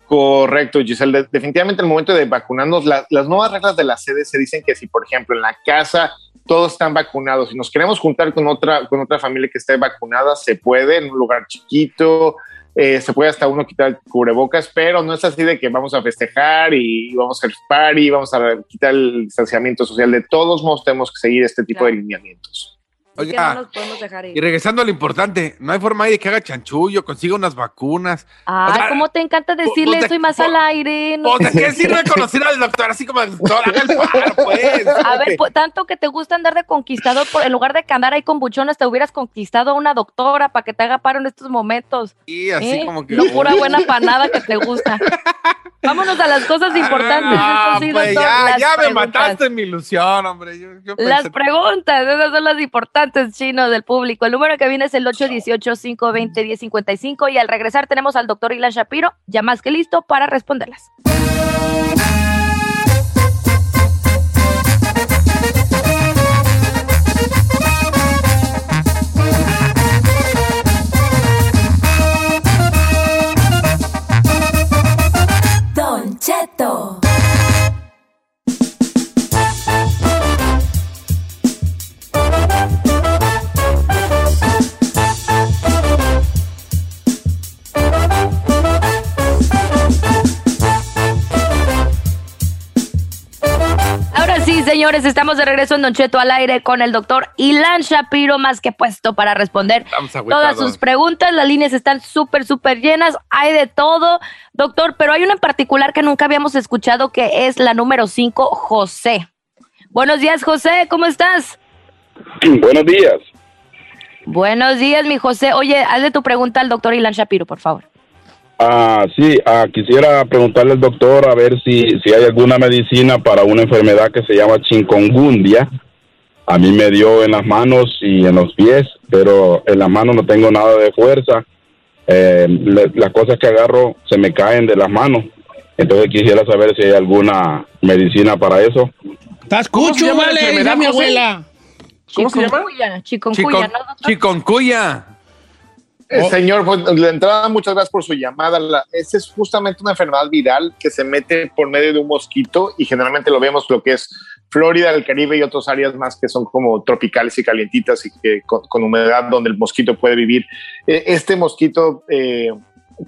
Speaker 9: Correcto, Giselle. De- definitivamente el momento de vacunarnos, la- las nuevas reglas de la CDC dicen que si, por ejemplo, en la casa todos están vacunados y nos queremos juntar con otra, con otra familia que esté vacunada, se puede en un lugar chiquito, eh, se puede hasta uno quitar el cubrebocas, pero no es así de que vamos a festejar y vamos a hacer party, y vamos a quitar el distanciamiento social. De todos modos, tenemos que seguir este tipo de lineamientos.
Speaker 3: Que
Speaker 4: Oiga,
Speaker 3: no nos podemos dejar ir.
Speaker 4: y regresando a lo importante, no hay forma ahí de que haga chanchullo, consiga unas vacunas.
Speaker 3: Ay,
Speaker 4: O sea,
Speaker 3: ¿cómo te encanta decirle eso y más al aire? No-
Speaker 4: Pues, ¿de qué sirve conocer al doctor así como doctor? Haga el paro, pues.
Speaker 3: A ver, pues, tanto que te gusta andar de conquistador, por, en lugar de que andar ahí con buchones, te hubieras conquistado a una doctora para que te haga paro en estos momentos.
Speaker 4: Y así
Speaker 3: ¿Eh?
Speaker 4: como que.
Speaker 3: No pura buena panada que te gusta. Vámonos a las cosas importantes.
Speaker 4: Ah, pues ya, me mataste mi ilusión, hombre. Yo, yo
Speaker 3: Las preguntas, esas son las importantes, chino, del público. El número que viene es el 818-520-1055 y al regresar tenemos al doctor Ilan Shapiro, ya más que listo para responderlas.
Speaker 6: Don
Speaker 3: señores, estamos de regreso en Don Cheto al aire con el doctor Ilan Shapiro, más que puesto para responder todas sus preguntas. Las líneas están súper, súper llenas. Hay de todo, doctor, pero hay una en particular que nunca habíamos escuchado que es la número 5, José. Buenos días, José, ¿cómo estás?
Speaker 10: Buenos días.
Speaker 3: Buenos días, mi José. Oye, hazle tu pregunta al doctor Ilan Shapiro, por favor.
Speaker 10: Ah, sí, ah, quisiera preguntarle al doctor a ver si, si hay alguna medicina para una enfermedad que se llama chikungunya. A mí me dio en las manos y en los pies, pero en las manos no tengo nada de fuerza. Eh, le- las cosas que agarro se me caen de las manos. Entonces quisiera saber si hay alguna medicina para eso.
Speaker 2: Estás
Speaker 5: ¿Cómo se
Speaker 2: cucho, vale, mi abuela.
Speaker 5: ¿Cómo se llama?
Speaker 3: Chikungunya, chikungunya,
Speaker 4: Chicon-
Speaker 3: ¿no, doctor?
Speaker 9: Eh,
Speaker 4: Oh.
Speaker 9: Señor, pues de entrada, muchas gracias por su llamada. La, esa es justamente una enfermedad viral que se mete por medio de un mosquito y generalmente lo vemos lo que es Florida, el Caribe y otras áreas más que son como tropicales y calientitas y que con, con humedad donde el mosquito puede vivir. Eh, este mosquito eh,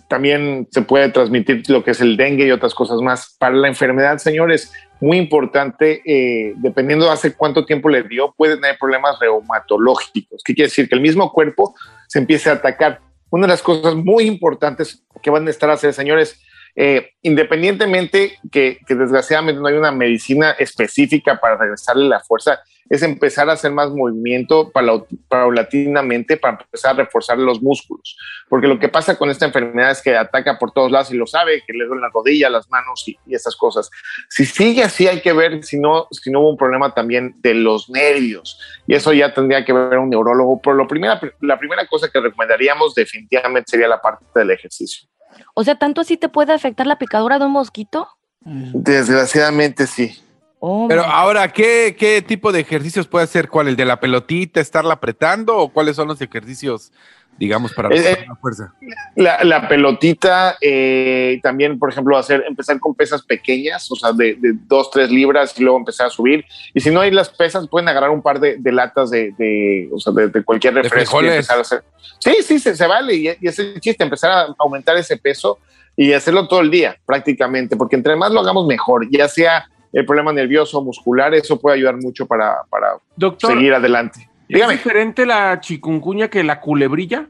Speaker 9: también se puede transmitir lo que es el dengue y otras cosas más. Para la enfermedad, señores, muy importante, eh, dependiendo de hace cuánto tiempo le dio, puede tener problemas reumatológicos. ¿Qué quiere decir? Que el mismo cuerpo se empiece a atacar. Una de las cosas muy importantes que van a estar a hacer, señores, eh, independientemente que, desgraciadamente no hay una medicina específica para regresarle la fuerza, es empezar a hacer más movimiento paula- paulatinamente para empezar a reforzar los músculos. Porque lo que pasa con esta enfermedad es que ataca por todos lados y lo sabe, que le duelen las rodillas, las manos y, y esas cosas. Si sigue así, hay que ver si no, si no hubo un problema también de los nervios. Y eso ya tendría que ver un neurólogo. Pero lo primera, la primera cosa que recomendaríamos definitivamente sería la parte del ejercicio.
Speaker 3: O sea, ¿tanto así te puede afectar la picadura de un mosquito?
Speaker 9: Desgraciadamente sí.
Speaker 3: Oh,
Speaker 4: Pero ahora, ¿qué, ¿qué tipo de ejercicios puede hacer? ¿Cuál? ¿El de la pelotita, estarla apretando? ¿O cuáles son los ejercicios, digamos, para
Speaker 9: Eh, eh,
Speaker 4: la fuerza?
Speaker 9: La, la pelotita, eh, también, por ejemplo, hacer, empezar con pesas pequeñas, o sea, de, de dos, tres libras y luego empezar a subir. Y si no hay las pesas, pueden agarrar un par de, de latas de, de, o sea, de, de cualquier refresco y empezar a hacer. Sí, sí, se, se vale. Y, y ese es el chiste, empezar a aumentar ese peso y hacerlo todo el día, prácticamente, porque entre más lo hagamos mejor, ya sea el problema nervioso, muscular, eso puede ayudar mucho para, para
Speaker 5: Doctor,
Speaker 9: seguir adelante. Dígame.
Speaker 5: ¿Es diferente la chikungunya que la culebrilla?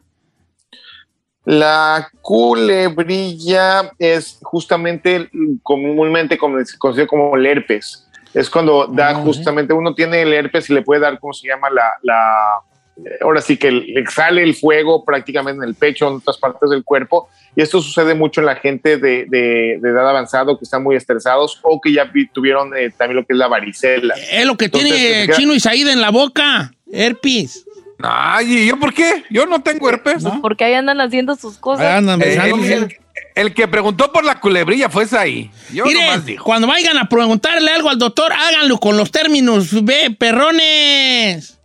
Speaker 9: La culebrilla es justamente comúnmente conocido como el herpes. Es cuando da justamente, uno tiene el herpes y le puede dar, ¿cómo se llama? La, la ahora sí que le sale el fuego prácticamente en el pecho, en otras partes del cuerpo. Y esto sucede mucho en la gente de, de- de edad avanzada que están muy estresados o que ya vi- tuvieron eh, también lo que es la varicela.
Speaker 2: Es lo que
Speaker 9: Entonces,
Speaker 2: tiene
Speaker 9: queda-
Speaker 2: Chino Isaída en la boca. Herpes.
Speaker 4: Ay, ¿y yo por qué? Yo no tengo herpes.
Speaker 3: Porque ahí andan haciendo sus cosas.
Speaker 2: Ahí andan
Speaker 4: Eh, el que preguntó por la culebrilla fue esa ahí. Yo
Speaker 2: Mire,
Speaker 4: nomás dijo.
Speaker 2: cuando vayan a preguntarle algo al doctor, háganlo con los términos, ve, perrones.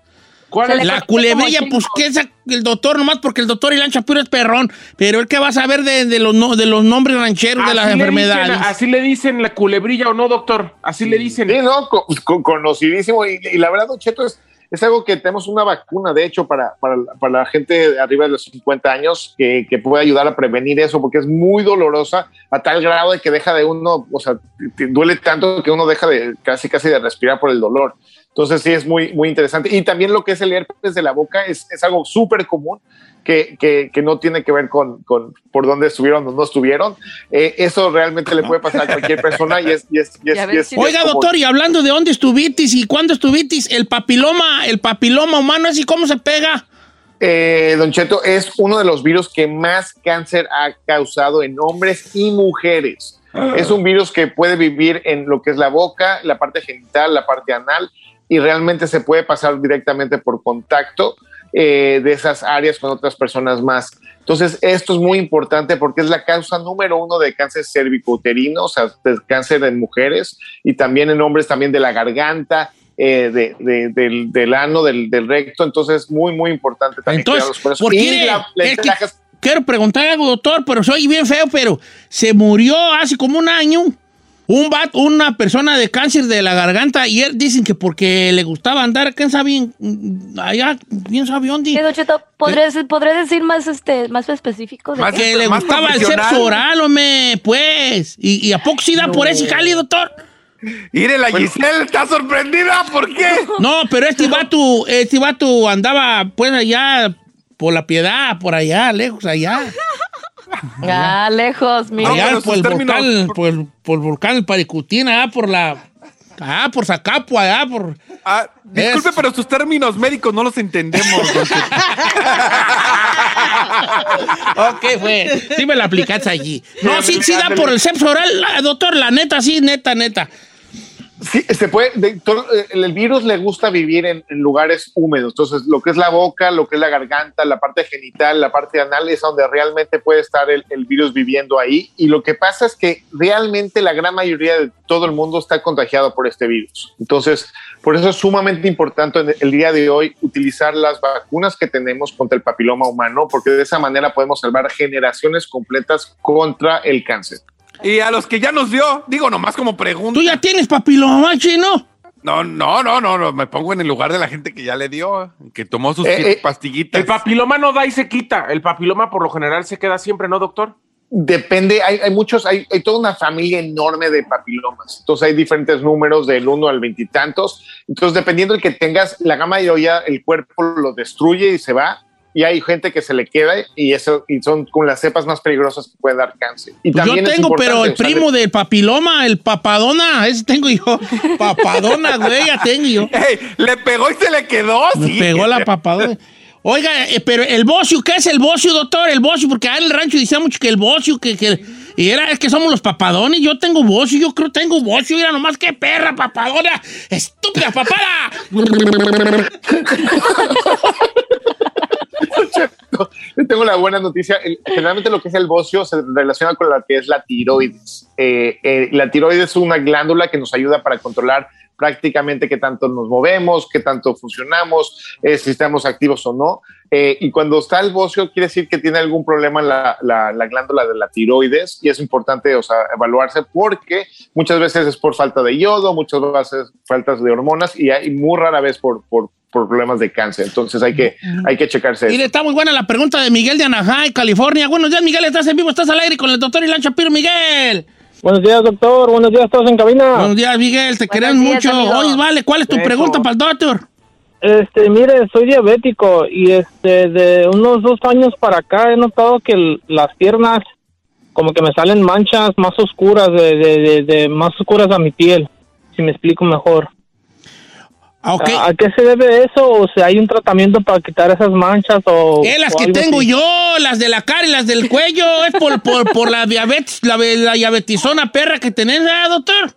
Speaker 5: ¿Cuál
Speaker 3: Se
Speaker 5: es?
Speaker 2: La culebrilla, pues que esa, el doctor nomás porque el doctor Ilan Shapiro es perrón, pero el que va a saber de, de los, no- de los nombres rancheros de las enfermedades.
Speaker 5: dicen- así le dicen la culebrilla o no, doctor. Así le dicen.
Speaker 9: Sí, no, co- co- conocidísimo. Y, y la verdad, Don Cheto, es, es algo que tenemos una vacuna, de hecho, para, para, para la gente de arriba de los 50 años que, que puede ayudar a prevenir eso, porque es muy dolorosa a tal grado de que deja de uno, o sea, duele tanto que uno deja de casi, casi de respirar por el dolor. Entonces sí es muy, muy interesante. Y también lo que es el herpes de la boca es, es algo súper común que, que, que no tiene que ver con, con por dónde estuvieron o no estuvieron. Eh, eso realmente le puede pasar a cualquier persona y es... Y es, y es- y y
Speaker 2: Oiga,
Speaker 9: como-
Speaker 2: doctor, y hablando de dónde estuvitis y cuándo estuvitis, el papiloma, el papiloma humano, ¿así cómo se pega?
Speaker 9: Eh, don Cheto, es uno de los virus que más cáncer ha causado en hombres y mujeres. Es un virus que puede vivir en lo que es la boca, la parte genital, la parte anal, y realmente se puede pasar directamente por contacto eh, de esas áreas con otras personas más. Entonces, esto es muy importante porque es la causa número uno de cáncer cervicouterino, o sea, de cáncer en mujeres y también en hombres, también de la garganta, eh, de- de- del, del ano, del, del recto. Entonces, muy, muy importante también.
Speaker 2: Entonces,
Speaker 9: por eso.
Speaker 2: ¿por
Speaker 9: Y
Speaker 2: qué?
Speaker 9: la- la
Speaker 2: Es que quiero preguntar algo, doctor, pero soy bien feo, pero se murió hace como un año un bat, una persona de cáncer de la garganta y él dicen que porque le gustaba andar, ¿quién sabe? Allá, ¿quién sabe dónde?
Speaker 3: Sí, Don Cheto, ¿podré, ¿podré decir más, este, más específico? de
Speaker 4: Más?
Speaker 2: Que le
Speaker 4: más
Speaker 2: gustaba el sexo oral, hombre, pues. ¿Y, y a poco sí da por ese jali, doctor?
Speaker 4: Mire, la Giselle está sorprendida. ¿Por qué?
Speaker 2: No, pero este vato, este vato andaba, pues, allá por la piedad, por allá, lejos, allá.
Speaker 3: Ah, lejos, mira.
Speaker 2: Allá por el volcán, por, el- por el volcán, el Paricutín, allá por la... Ah, por Zacapo, allá por...
Speaker 4: Ah, disculpe,
Speaker 2: Es-
Speaker 4: pero sus términos médicos no los entendemos.
Speaker 2: ok, fue. Sí me la aplicaste allí. No, sí, sí da por el sexo oral, la- doctor, la neta, sí, neta, neta.
Speaker 9: Sí, se puede, de- todo- el, virus le gusta vivir en, lugares húmedos. Entonces, lo que es la boca, lo que es la garganta, la parte genital, la parte anal es donde realmente puede estar el, virus viviendo ahí. Y lo que pasa es que realmente la gran mayoría de todo el mundo está contagiado por este virus. Entonces, por eso es sumamente importante el día de hoy utilizar las vacunas que tenemos contra el papiloma humano, porque de esa manera podemos salvar generaciones completas contra el cáncer.
Speaker 4: Y a los que ya nos dio, digo nomás como pregunta.
Speaker 2: ¿Tú ya tienes papiloma, chino?
Speaker 4: No, no, no, no, no, me pongo en el lugar de la gente que ya le dio, que tomó sus
Speaker 9: Eh, eh,
Speaker 4: pastillitas.
Speaker 5: El papiloma no da y se quita. El papiloma por lo general se queda siempre, ¿no, doctor?
Speaker 9: Depende, hay, hay muchos, hay, hay toda una familia enorme de papilomas. Entonces hay diferentes números del 1 al veintitantos. Entonces, dependiendo del que tengas, la gama mayoría el cuerpo lo destruye y se va. Y hay gente que se le queda y eso y son con las cepas más peligrosas que pueden dar cáncer. Y
Speaker 2: Pues yo
Speaker 9: también
Speaker 2: tengo, pero el primo del papiloma, el papadona, ese tengo yo. Papadona, güey, ya tengo yo.
Speaker 4: Ey, le pegó y se le quedó.
Speaker 2: Me
Speaker 4: sí.
Speaker 2: pegó la papadona. Oiga, eh, pero el bocio, ¿qué es el bocio, doctor? El bocio, porque ahí en el rancho decía mucho que el bocio, que, que y era, es que somos los papadones, yo tengo bocio, yo creo que tengo bocio, mira nomás qué perra, papadona, estúpida papada.
Speaker 9: tengo la buena noticia. El- generalmente lo que es el bocio se relaciona con lo que es la tiroides. Eh, eh, la tiroides es una glándula que nos ayuda para controlar prácticamente qué tanto nos movemos, qué tanto funcionamos, eh, si estamos activos o no. Eh, y cuando está el bocio, quiere decir que tiene algún problema en la, la- la glándula de la tiroides y es importante o sea, evaluarse porque muchas veces es por falta de yodo, muchas veces faltas de hormonas y hay muy rara vez por, por, por problemas de cáncer. Entonces hay que, hay que checarse.
Speaker 2: Mire, está muy buena la pregunta de Miguel de Anaheim, California. Buenos días, Miguel. Estás en vivo, estás al aire con el doctor Ilan Shapiro. Miguel.
Speaker 11: Buenos días, doctor. Buenos días, todos en cabina.
Speaker 2: Buenos días, Miguel. Te queremos mucho.
Speaker 11: amigo.
Speaker 2: Oye, vale, ¿cuál es tu
Speaker 11: Eso.
Speaker 2: pregunta para el doctor?
Speaker 11: Este, mire, soy diabético y este, de unos dos años para acá he notado que el- las piernas como que me salen manchas más oscuras, de, de, de- de más oscuras a mi piel, si me explico mejor. ¿A, a qué se debe eso? ¿O si hay un tratamiento para quitar esas manchas? O,
Speaker 2: Eh, las
Speaker 11: o
Speaker 2: que tengo
Speaker 11: así?
Speaker 2: yo, las de la cara y las del cuello, es por, por, por la diabetes, la, la diabetizona perra que tenés, ¿verdad, doctor?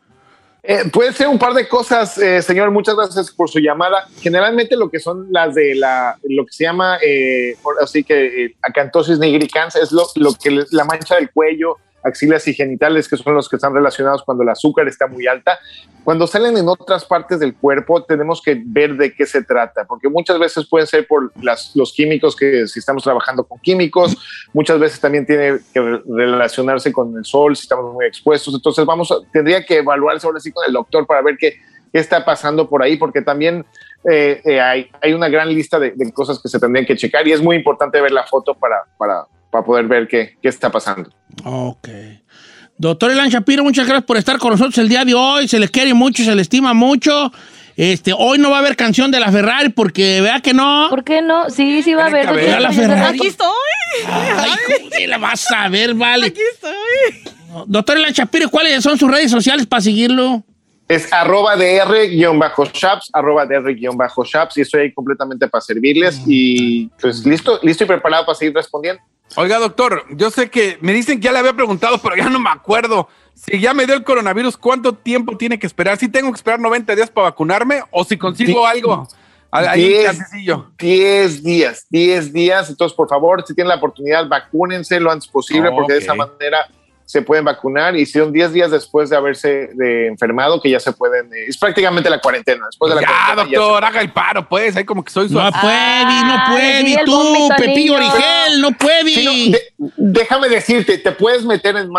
Speaker 9: Eh, puede ser un par de cosas, eh, señor. Muchas gracias por su llamada. Generalmente lo que son las de la, lo que se llama, eh, así que eh, acantosis nigricans es lo, lo que la mancha del cuello, axilas y genitales, que son los que están relacionados cuando el azúcar está muy alta. Cuando salen en otras partes del cuerpo, tenemos que ver de qué se trata, porque muchas veces pueden ser por las, los químicos, que si estamos trabajando con químicos, muchas veces también tiene que re- relacionarse con el sol, si estamos muy expuestos. Entonces, vamos a, tendría que evaluarse ahora sí con el doctor para ver qué, está pasando por ahí, porque también eh, eh, hay, hay una gran lista de, de cosas que se tendrían que checar y es muy importante ver la foto para, para, para poder ver qué, qué está pasando.
Speaker 2: Ok. Doctor Elan Shapiro, muchas gracias por estar con nosotros el día de hoy. Se le quiere mucho, se le estima mucho. Este, hoy no va a haber canción de la Ferrari porque vea que no.
Speaker 3: ¿Por qué no? Sí, sí va a haber.
Speaker 2: La Ferrari.
Speaker 3: Aquí
Speaker 12: estoy.
Speaker 2: Ay, ¿cómo la vas a ver, vale? Aquí estoy. Doctor Elan Shapiro, ¿cuáles son sus redes sociales para seguirlo?
Speaker 9: Es arroba dr-shaps, arroba dr-shaps y estoy ahí completamente para servirles y pues listo, listo y preparado para seguir respondiendo.
Speaker 4: Oiga, doctor, yo sé que me dicen que ya le había preguntado, pero ya no me acuerdo. Si ya me dio el coronavirus, ¿cuánto tiempo tiene que esperar? ¿Si tengo que esperar 90 días para vacunarme o si consigo
Speaker 9: Di-
Speaker 4: algo? Ahí
Speaker 9: Diez-
Speaker 4: chancecillo.
Speaker 9: 10 días, 10 días. Entonces, por favor, si tienen la oportunidad, vacúnense lo antes posible,
Speaker 4: Oh,
Speaker 9: porque de esa manera se pueden vacunar. Y si son 10 días después de haberse de enfermado, que ya se pueden. eh, es prácticamente la cuarentena. Después de la
Speaker 4: Ya,
Speaker 9: cuarentena. ya
Speaker 4: doctor, haga el paro, pues. Ahí como que soy su.
Speaker 2: No puede, no puede. Tú, Pepillo. Origel, no puede.
Speaker 9: Sí, no, de- déjame decirte, te puedes meter en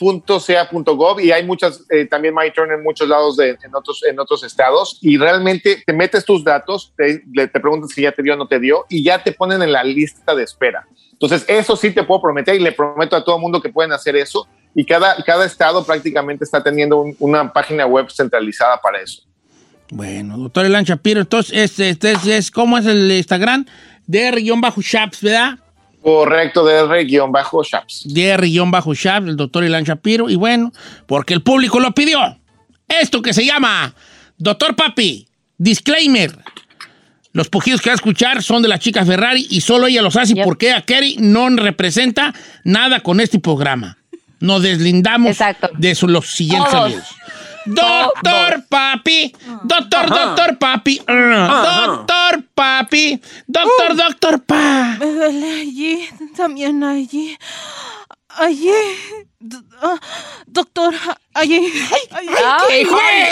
Speaker 9: myturn.ca.gov y hay muchas, eh, también myturn en muchos lados de, en, otros, en otros estados y realmente te metes tus datos, te, te preguntan si ya te dio o no te dio y ya te ponen en la lista de espera. Entonces, eso sí te puedo prometer y le prometo a todo el mundo que pueden hacer eso y cada, cada estado prácticamente está teniendo un- una página web centralizada para eso.
Speaker 2: Bueno, doctor Elan Shapiro, entonces, este, este es, es- ¿cómo es el Instagram? DR-Shaps, ¿verdad?
Speaker 9: Correcto, DR-Shaps.
Speaker 2: DR-Shaps, el doctor Elan Shapiro. Y bueno, porque el público lo pidió. Esto que se llama Doctor Papi, disclaimer. Los pujidos que va a escuchar son de la chica Ferrari y solo ella los hace porque a Kerry no representa nada con este programa. Nos deslindamos de su- los siguientes amigos. Doctor Papi, doctor,
Speaker 12: Ajá.
Speaker 2: doctor Papi, uh,
Speaker 12: Ajá.
Speaker 2: doctor Papi, doctor, doctor Pa.
Speaker 12: Me duele allí, también allí. Allí. D- ah, doctor, allí. Allí.
Speaker 2: ¿Qué fue eso?